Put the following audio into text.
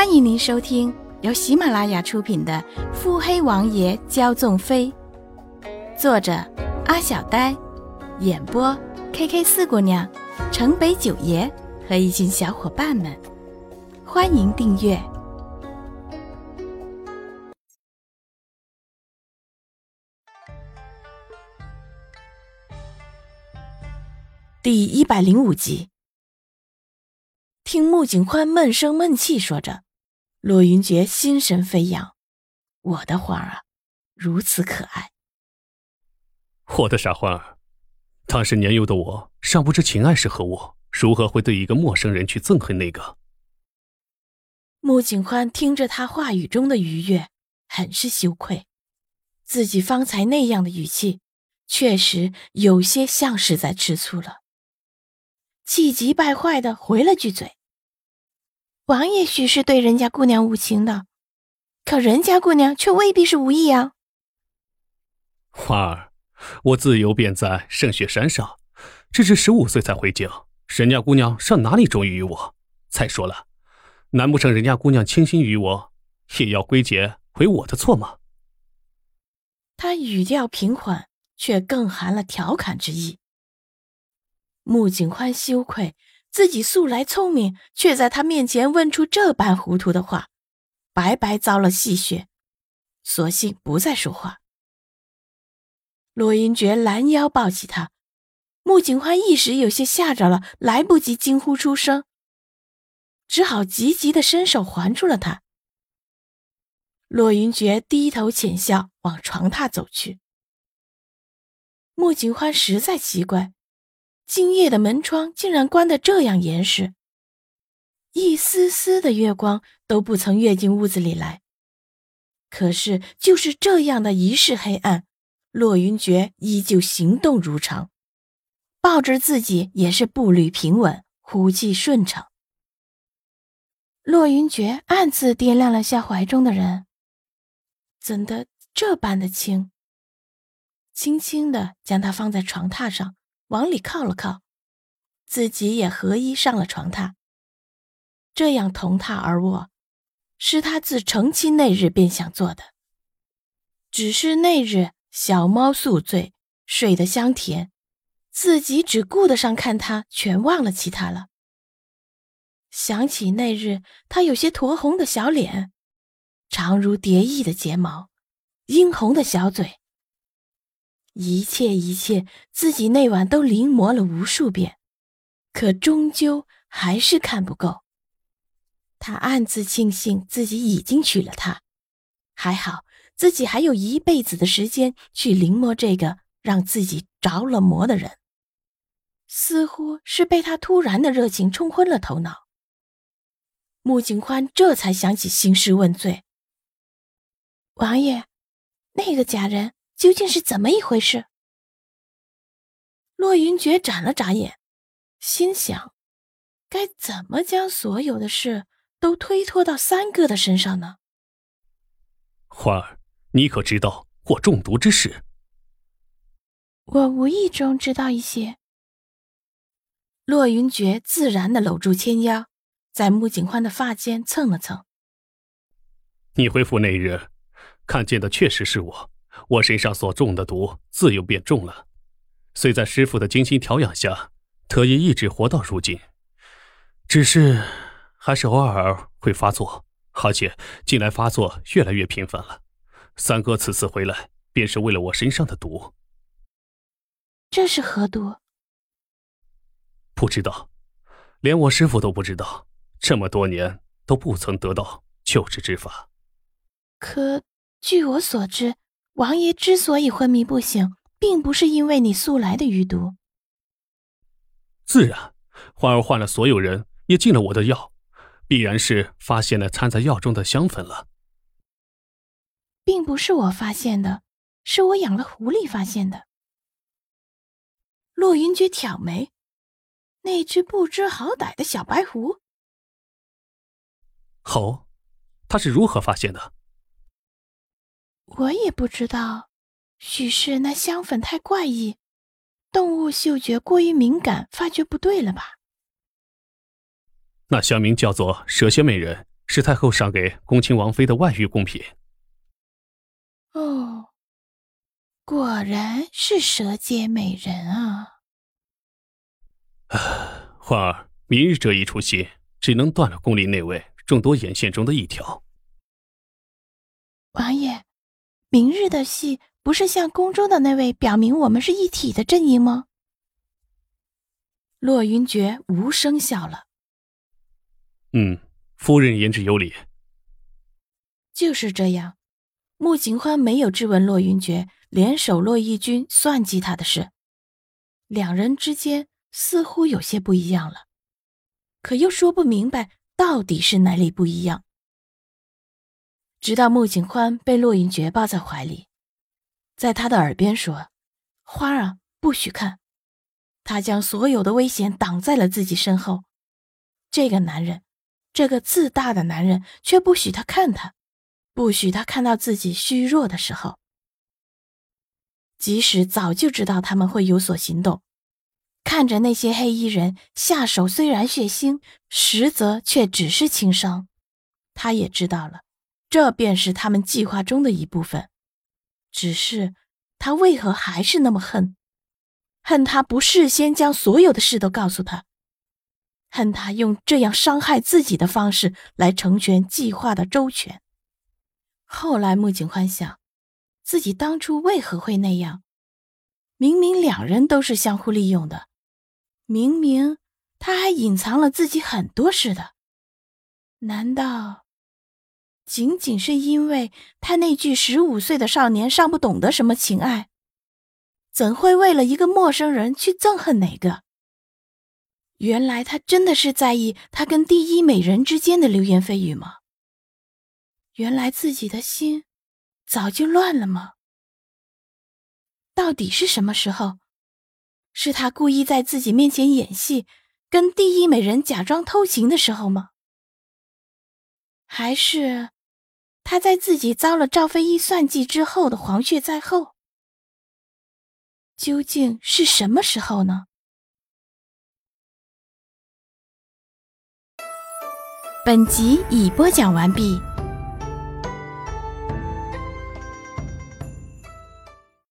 欢迎您收听由喜马拉雅出品的《腹黑王爷骄纵妃》，作者阿小呆，演播 K K 四姑娘、城北九爷和一群小伙伴们。欢迎订阅第一百零五集。听穆景欢闷声闷气说着，洛云珏心神飞扬。我的花儿啊，如此可爱。我的傻欢儿，当时年幼的我尚不知情爱是何物，如何会对一个陌生人去憎恨那个？穆景欢听着他话语中的愉悦，很是羞愧。自己方才那样的语气，确实有些像是在吃醋了。气急败坏的回了句嘴。王爷许是对人家姑娘无情的，可人家姑娘却未必是无意啊。花儿，我自幼便在圣雪山上，直至十五岁才回京。人家姑娘上哪里中意于我？再说了，难不成人家姑娘倾心于我，也要归结为我的错吗？他语调平缓，却更含了调侃之意。穆景欢羞愧。自己素来聪明，却在他面前问出这般糊涂的话，白白遭了戏谑，索性不再说话。罗云珏拦腰抱起他，穆景欢一时有些吓着了，来不及惊呼出声，只好急急的伸手环住了他。罗云珏低头浅笑，往床榻走去。穆景欢实在奇怪。今夜的门窗竟然关得这样严实，一丝丝的月光都不曾跃进屋子里来。可是就是这样的一世黑暗，洛云珏依旧行动如常，抱着自己也是步履平稳，呼气顺畅。洛云珏暗自掂量了下怀中的人，怎的这般的轻？轻轻的将他放在床榻上。往里靠了靠，自己也合衣上了床榻。这样同榻而卧，是他自成亲那日便想做的。只是那日小猫宿醉，睡得香甜，自己只顾得上看他，全忘了其他了。想起那日他有些酡红的小脸，长如蝶翼的睫毛，殷红的小嘴。一切一切，自己那晚都临摹了无数遍，可终究还是看不够。他暗自庆幸自己已经娶了她，还好自己还有一辈子的时间去临摹这个让自己着了魔的人。似乎是被他突然的热情冲昏了头脑，穆景欢这才想起兴师问罪：“王爷，那个假人。”究竟是怎么一回事？洛云珏眨了眨眼，心想：该怎么将所有的事都推脱到三哥的身上呢？欢儿，你可知道我中毒之事？我无意中知道一些。洛云珏自然的搂住千腰，在穆景欢的发间蹭了蹭。你回府那日，看见的确实是我。我身上所中的毒，自幼便中了，虽在师傅的精心调养下，特以一直活到如今，只是还是偶尔会发作，而且近来发作越来越频繁了。三哥此次回来，便是为了我身上的毒。这是何毒？不知道，连我师傅都不知道，这么多年都不曾得到救治之法。可据我所知。王爷之所以昏迷不醒，并不是因为你素来的余毒。自然，欢儿换了所有人，也进了我的药，必然是发现了掺在药中的香粉了。并不是我发现的，是我养了狐狸发现的。洛云珏挑眉，那只不知好歹的小白狐。好，他是如何发现的？我也不知道，许是那香粉太怪异，动物嗅觉过于敏感，发觉不对了吧？那香名叫做蛇蝎美人，是太后赏给恭亲王妃的外御贡品。哦，果然是蛇蝎美人啊！啊，焕儿，明日这一出戏只能断了宫里那位众多眼线中的一条。王爷，明日的戏不是向宫中的那位表明我们是一体的阵营吗？洛云珏无声笑了。嗯，夫人言之有理。就是这样，穆景欢没有质问洛云珏联手洛义军算计他的事，两人之间似乎有些不一样了，可又说不明白到底是哪里不一样。直到穆景欢被洛云珏抱在怀里，在他的耳边说：“花儿啊，不许看。”他将所有的危险挡在了自己身后。这个男人，这个自大的男人，却不许他看他，不许他看到自己虚弱的时候。即使早就知道他们会有所行动，看着那些黑衣人下手，虽然血腥，实则却只是轻伤，他也知道了。这便是他们计划中的一部分，只是他为何还是那么恨？恨他不事先将所有的事都告诉他，恨他用这样伤害自己的方式来成全计划的周全。后来穆景欢想，自己当初为何会那样？明明两人都是相互利用的，明明他还隐藏了自己很多事的，难道？仅仅是因为他那句十五岁的少年尚不懂得什么情爱，怎会为了一个陌生人去憎恨哪个？原来他真的是在意他跟第一美人之间的流言蜚语吗？原来自己的心早就乱了吗？到底是什么时候？是他故意在自己面前演戏，跟第一美人假装偷情的时候吗？还是？他在自己遭了赵飞一算计之后的黄雀在后，究竟是什么时候呢？本集已播讲完毕。